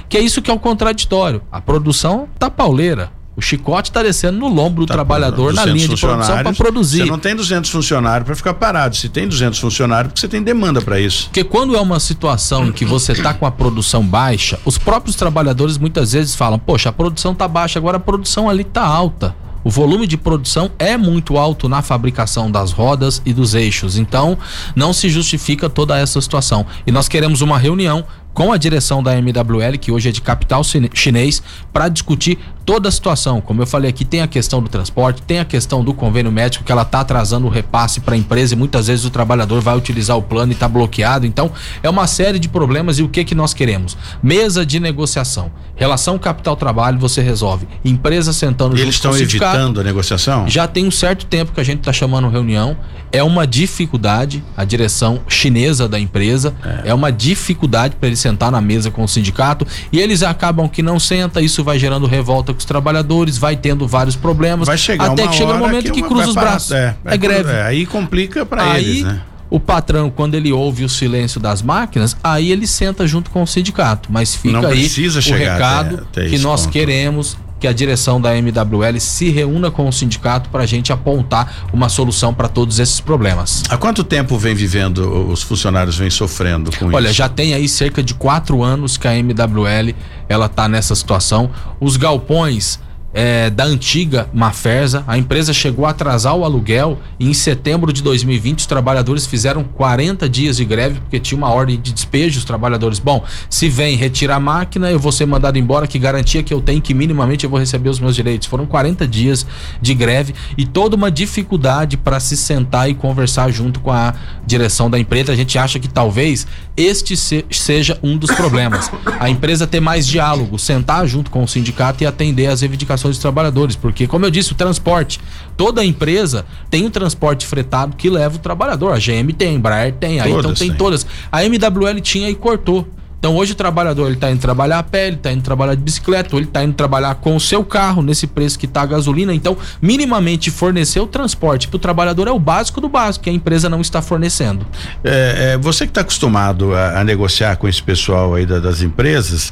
que é isso que é o contraditório. A produção tá pauleira. O chicote está descendo no lombo do Tá, trabalhador na 200 linha de produção para produzir. Você não tem 200 funcionários para ficar parado. Se tem 200 funcionários, porque você tem demanda para isso. Porque quando é uma situação em que você está com a produção baixa, os próprios trabalhadores muitas vezes falam: Poxa, a produção está baixa, agora a produção ali está alta. O volume de produção é muito alto na fabricação das rodas e dos eixos. Então, não se justifica toda essa situação. E nós queremos uma reunião com a direção da MWL, que hoje é de capital chinês, para discutir toda a situação. Como eu falei aqui, tem a questão do transporte, tem a questão do convênio médico, que ela está atrasando o repasse para a empresa e muitas vezes o trabalhador vai utilizar o plano e está bloqueado. Então, é uma série de problemas e o que que nós queremos? Mesa de negociação. Relação capital-trabalho você resolve. Empresa sentando E eles estão evitando a negociação? Já tem um certo tempo que a gente está chamando reunião. É uma dificuldade, a direção chinesa da empresa, é, uma dificuldade para eles sentar na mesa com o sindicato e eles acabam que não senta, isso vai gerando revolta com os trabalhadores, vai tendo vários problemas. Vai chegar até que chega um hora momento que, uma- cruza os braços. É, É, greve. é, aí complica para eles, né? o patrão, quando ele ouve o silêncio das máquinas, aí ele senta junto com o sindicato. Mas fica Não aí precisa o chegar recado até- até que nós ponto. queremos que a direção da MWL se reúna com o sindicato para a gente apontar uma solução para todos esses problemas. Há quanto tempo vem vivendo, os funcionários vêm sofrendo com Olha, isso? já tem aí cerca de quatro anos que a MWL ela tá nessa situação. Os galpões é, da antiga Maferza, a empresa chegou a atrasar o aluguel e em setembro de 2020 os trabalhadores fizeram 40 dias de greve porque tinha uma ordem de despejo. Os trabalhadores, bom, se vem retirar a máquina, eu vou ser mandado embora. Que garantia que eu tenho que minimamente eu vou receber os meus direitos? Foram 40 dias de greve e toda uma dificuldade para se sentar e conversar junto com a direção da empresa. A gente acha que talvez este se- seja um dos problemas. A empresa ter mais diálogo, sentar junto com o sindicato e atender às reivindicações dos trabalhadores, porque como eu disse, o transporte, toda empresa tem um transporte fretado que leva o trabalhador. A GM tem, a Embraer tem, aí então tem têm. todas. A MWL tinha e cortou. Então hoje o trabalhador ele tá indo trabalhar a pé, ele tá indo trabalhar de bicicleta, ou ele tá indo trabalhar com o seu carro nesse preço que tá a gasolina. Então, minimamente fornecer o transporte para o trabalhador é o básico do básico que a empresa não está fornecendo. É, é, você que está acostumado a, a negociar com esse pessoal aí da- das empresas,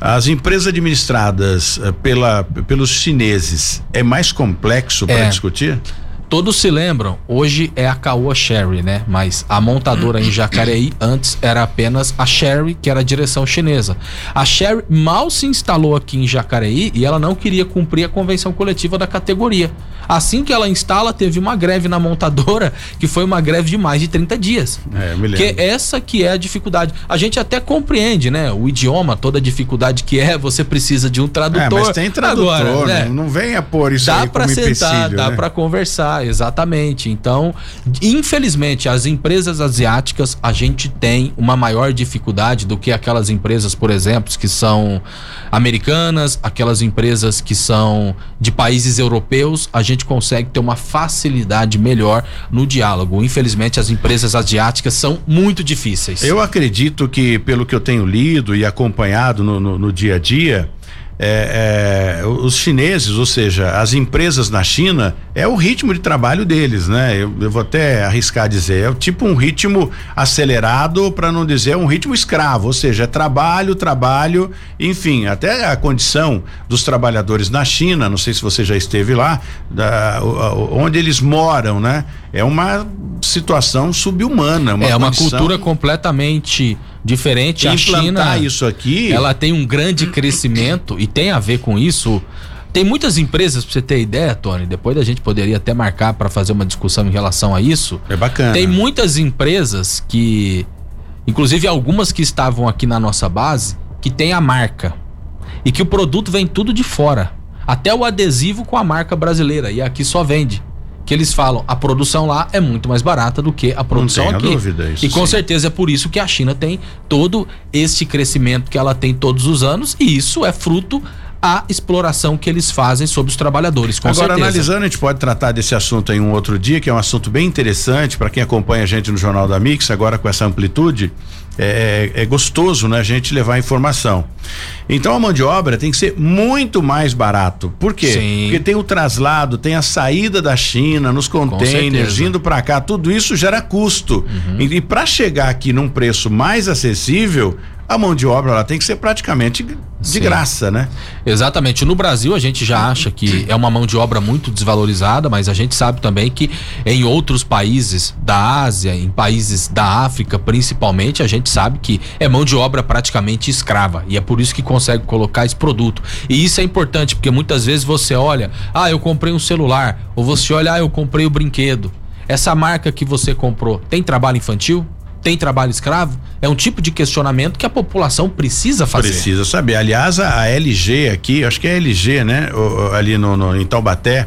as empresas administradas eh, pela, pelos chineses é mais complexo para É. discutir? Todos se lembram, hoje é a Caoa Sherry, né? Mas a montadora em Jacareí antes era apenas a Sherry, que era a direção chinesa. A Sherry mal se instalou aqui em Jacareí e ela não queria cumprir a convenção coletiva da categoria. Assim que ela instala, teve uma greve na montadora, que foi uma greve de mais de 30 dias. É, me lembro. Que essa que é a dificuldade. A gente até compreende, né? O idioma, toda a dificuldade que é, você precisa de um tradutor. É, mas tem tradutor, Agora, né? não, não venha pôr isso Dá aí como sentar, empecilho, dá né? para conversar, exatamente. Então, infelizmente, as empresas asiáticas, a gente tem uma maior dificuldade do que aquelas empresas, por exemplo, que são americanas, aquelas empresas que são de países europeus, a gente consegue ter uma facilidade melhor no diálogo. Infelizmente, as empresas asiáticas são muito difíceis. Eu acredito que, pelo que eu tenho lido e acompanhado no, no- no dia a dia, é, é, os chineses, ou seja, as empresas na China, é o ritmo de trabalho deles, né? Eu, eu vou até arriscar dizer, é tipo um ritmo acelerado, para não dizer um ritmo escravo, ou seja, é trabalho, trabalho, enfim, até a condição dos trabalhadores na China, não sei se você já esteve lá, da- onde eles moram, né? É uma situação subhumana, uma é uma cultura completamente diferente. A implantar China, isso aqui. ela tem um grande crescimento e tem a ver com isso. Tem muitas empresas, pra você ter ideia, Tony, depois a gente poderia até marcar para fazer uma discussão em relação a isso. É bacana. Tem muitas empresas que, inclusive algumas que estavam aqui na nossa base, que tem a marca e que o produto vem tudo de fora, até o adesivo com a marca brasileira e aqui só vende. Que eles falam, a produção lá é muito mais barata do que a produção tenha aqui. dúvida, isso e com sim. certeza é por isso que a China tem todo este crescimento que ela tem todos os anos e isso é fruto a exploração que eles fazem sobre os trabalhadores. Com Agora, certeza. analisando, a gente pode tratar desse assunto em um outro dia, que é um assunto bem interessante para quem acompanha a gente no Jornal da Mix, agora com essa amplitude. É, é, gostoso, né, a gente levar informação. Então a mão de obra tem que ser muito mais barato. Por quê? Sim. Porque tem o traslado, tem a saída da China, nos containers, certeza. indo para cá, tudo isso gera custo. Uhum. E, e para chegar aqui num preço mais acessível, a mão de obra ela tem que ser praticamente de Sim. graça, né? Exatamente. No Brasil a gente já acha que é uma mão de obra muito desvalorizada, mas a gente sabe também que em outros países da Ásia, em países da África principalmente, a gente sabe que é mão de obra praticamente escrava e é por isso que consegue colocar esse produto. E isso é importante porque muitas vezes você olha, ah, eu comprei um celular, ou você olha, ah, eu comprei o brinquedo. Essa marca que você comprou tem trabalho infantil? Tem trabalho escravo? É um tipo de questionamento que a população precisa fazer. Precisa saber. Aliás, a, LG aqui, acho que é a LG, né? Ali no, no- em Taubaté.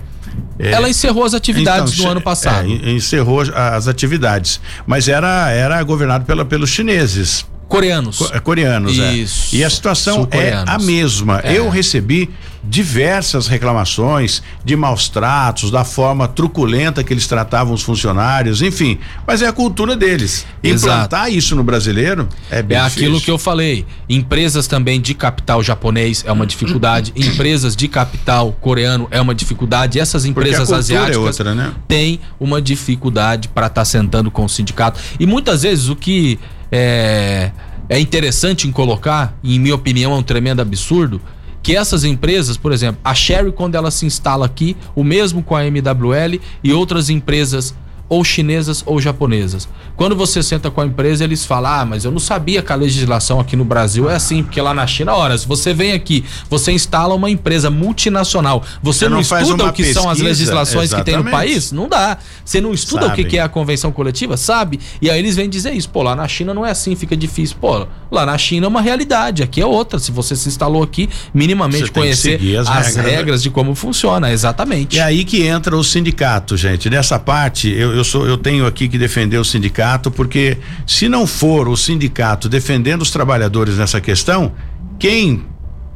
é, Ela encerrou as atividades então, no ano che- passado. é, en- encerrou as atividades. Mas era, era governado pela, pelos chineses. Coreanos. co- é, Coreanos, é. Isso. E a situação é a mesma. É. Eu recebi diversas reclamações de maus tratos, da forma truculenta que eles tratavam os funcionários, enfim. Mas é a cultura deles. Exato. Implantar isso no brasileiro é bem É aquilo difícil. que eu falei. Empresas também de capital japonês é uma dificuldade. Empresas de capital coreano é uma dificuldade. Essas empresas cultura asiáticas é outra, né? têm uma dificuldade para estar sentando com o sindicato. E muitas vezes o que é, é interessante em colocar, e em minha opinião é um tremendo absurdo, que essas empresas, por exemplo, a Sherry, quando ela se instala aqui, o mesmo com a MWL e outras empresas ou chinesas ou japonesas. Quando você senta com a empresa, eles falam: Ah, mas eu não sabia que a legislação aqui no Brasil é assim, porque lá na China, ora, se você vem aqui, você instala uma empresa multinacional, você, Você não, não estuda o que são as pesquisa, legislações que tem no exatamente. país? Não dá. Você não estuda o que, é a convenção coletiva? Sabe? E aí eles vêm dizer isso. Pô, lá na China não é assim, fica difícil. Pô, lá na China é uma realidade, aqui é outra. Se você se instalou aqui, minimamente Você conhecer as as, regras, regras, né? de como funciona, exatamente. E aí que entra o sindicato, gente. Nessa parte, eu, eu sou, eu tenho aqui que defender o sindicato, porque se não for o sindicato defendendo os trabalhadores nessa questão, quem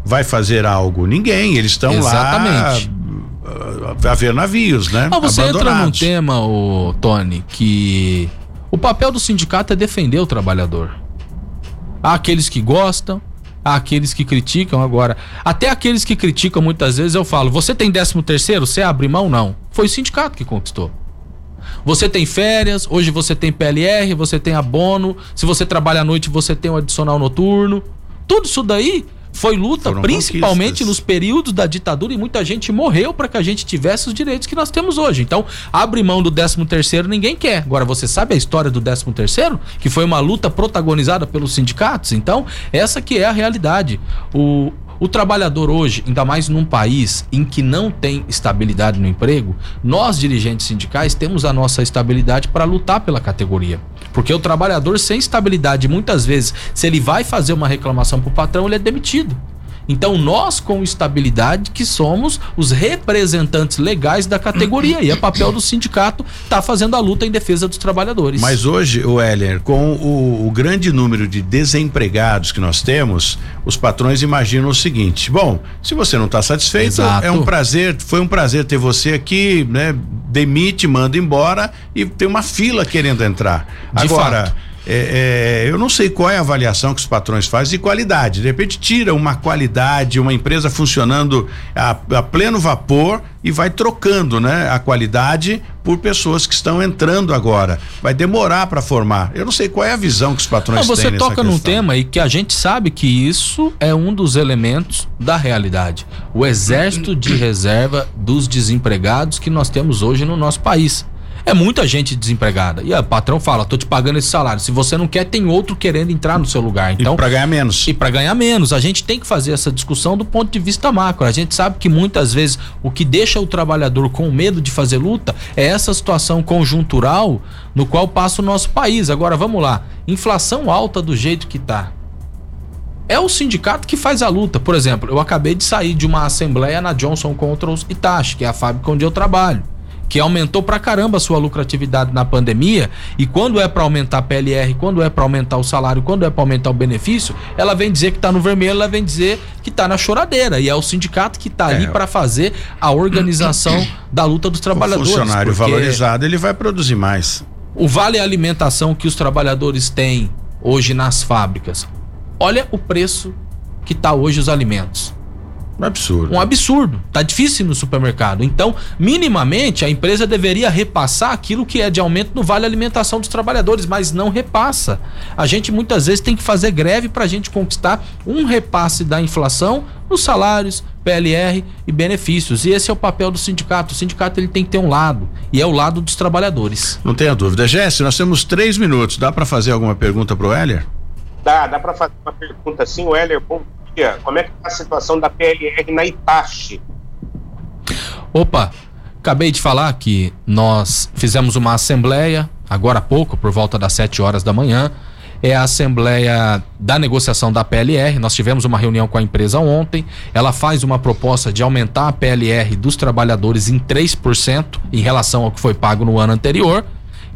vai fazer algo? Ninguém. Eles estão lá ah, a ver navios, né? Mas você entra num tema, o Tony, que o papel do sindicato é defender o trabalhador. Há aqueles que gostam, há aqueles que criticam agora. Até aqueles que criticam muitas vezes eu falo: "Você tem 13 terceiro? Você abre mão não?" Foi o sindicato que conquistou. Você tem férias, hoje você tem PLR, você tem abono, se você trabalha à noite você tem um adicional noturno. Tudo isso daí foi luta, Foram principalmente nos períodos da ditadura e muita gente morreu para que a gente tivesse os direitos que nós temos hoje. Então, abre mão do 13 terceiro ninguém quer. Agora, você sabe a história do 13 terceiro? Que foi uma luta protagonizada pelos sindicatos? Então, essa que é a realidade. O, o trabalhador hoje, ainda mais num país em que não tem estabilidade no emprego, nós dirigentes sindicais temos a nossa estabilidade para lutar pela categoria. Porque o trabalhador sem estabilidade, muitas vezes, se ele vai fazer uma reclamação para o patrão, ele é demitido. Então, nós, com estabilidade, que somos os representantes legais da categoria. E é papel do sindicato estar fazendo a luta em defesa dos trabalhadores. Mas hoje, o Heller, com o, o grande número de desempregados que nós temos, os patrões imaginam o seguinte: bom, se você não está satisfeito, Exato. é um prazer, foi um prazer ter você aqui, né? Demite, manda embora e tem uma fila querendo entrar. De Agora. fato. É, é, eu não sei qual é a avaliação que os patrões fazem de qualidade. De repente tira uma qualidade, uma empresa funcionando a, a pleno vapor e vai trocando, né, a qualidade por pessoas que estão entrando agora. Vai demorar para formar. Eu não sei qual é a visão que os patrões Não, têm você toca num tema e que a gente sabe que isso é um dos elementos da realidade. O exército de reserva dos desempregados que nós temos hoje no nosso país. É muita gente desempregada. E o patrão fala: tô te pagando esse salário. Se você não quer, tem outro querendo entrar no seu lugar. Então, E para ganhar menos. e para ganhar menos, a gente tem que fazer essa discussão do ponto de vista macro. A gente sabe que muitas vezes o que deixa o trabalhador com medo de fazer luta é essa situação conjuntural no qual passa o nosso país. Agora vamos lá, inflação alta do jeito que tá. É o sindicato que faz a luta. Por exemplo, eu acabei de sair de uma assembleia na Johnson Controls Itachi, que é a fábrica onde eu trabalho. Que aumentou pra caramba a sua lucratividade na pandemia, e quando é para aumentar a PLR, quando é para aumentar o salário, quando é para aumentar o benefício, ela vem dizer que tá no vermelho, ela vem dizer que tá na choradeira, e é o sindicato que tá é. ali para fazer a organização da luta dos trabalhadores. O funcionário valorizado, ele vai produzir mais. O vale alimentação que os trabalhadores têm hoje nas fábricas. Olha o preço que tá hoje os alimentos. Um absurdo. Um absurdo. Tá difícil no supermercado. Então, minimamente, a empresa deveria repassar aquilo que é de aumento no vale alimentação dos trabalhadores, mas não repassa. A gente muitas vezes tem que fazer greve para a gente conquistar um repasse da inflação nos salários, PLR e benefícios. E esse é o papel do sindicato. O sindicato ele tem que ter um lado e é o lado dos trabalhadores. Não tenha dúvida. Jesse, nós temos três minutos. Dá para fazer alguma pergunta pro Heller? Dá, dá para fazer uma pergunta sim. O Heller, bom como é que está a situação da PLR na Itachi? Opa, acabei de falar que nós fizemos uma assembleia agora há pouco, por volta das 7 horas da manhã. É a assembleia da negociação da PLR. Nós tivemos uma reunião com a empresa ontem. Ela faz uma proposta de aumentar a PLR dos trabalhadores em 3% em relação ao que foi pago no ano anterior.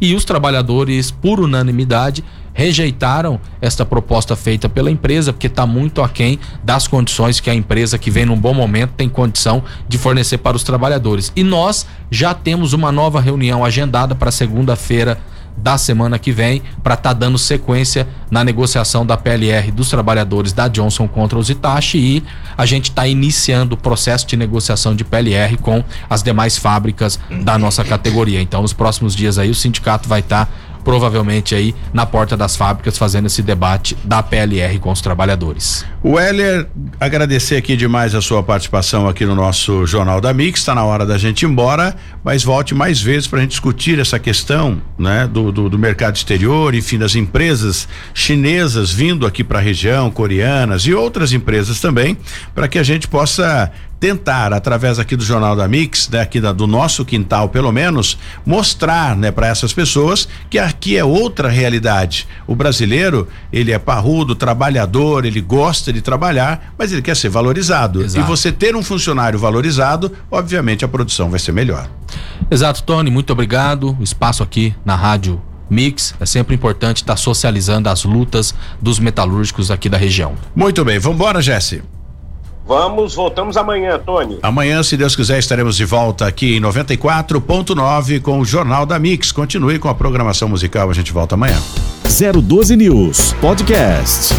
E os trabalhadores, por unanimidade, rejeitaram esta proposta feita pela empresa, porque está muito aquém das condições que a empresa que vem num bom momento tem condição de fornecer para os trabalhadores. E nós já temos uma nova reunião agendada para segunda-feira da semana que vem para estar tá dando sequência na negociação da PLR dos trabalhadores da Johnson contra os Itachi e a gente está iniciando o processo de negociação de PLR com as demais fábricas da nossa categoria. Então, nos próximos dias aí o sindicato vai estar tá provavelmente aí na porta das fábricas fazendo esse debate da PLR com os trabalhadores. O Heller, agradecer aqui demais a sua participação aqui no nosso Jornal da Mix, está na hora da gente ir embora, mas volte mais vezes para a gente discutir essa questão, né, do, do, do mercado exterior, enfim, das empresas chinesas vindo aqui para a região, coreanas e outras empresas também, para que a gente possa tentar através aqui do Jornal da Mix, né, aqui da, do nosso quintal pelo menos, mostrar, né, para essas pessoas que aqui é outra realidade. O brasileiro, ele é parrudo, trabalhador, ele gosta de trabalhar, mas ele quer ser valorizado. Exato. E você ter um funcionário valorizado, obviamente a produção vai ser melhor. Exato, Tony, muito obrigado. O espaço aqui na rádio Mix. É sempre importante estar socializando as lutas dos metalúrgicos aqui da região. Muito bem, vamos embora, Jesse. Vamos, voltamos amanhã, Tony. Amanhã, se Deus quiser, estaremos de volta aqui em 94.9 com o Jornal da Mix. Continue com a programação musical, a gente volta amanhã. 012 News Podcast.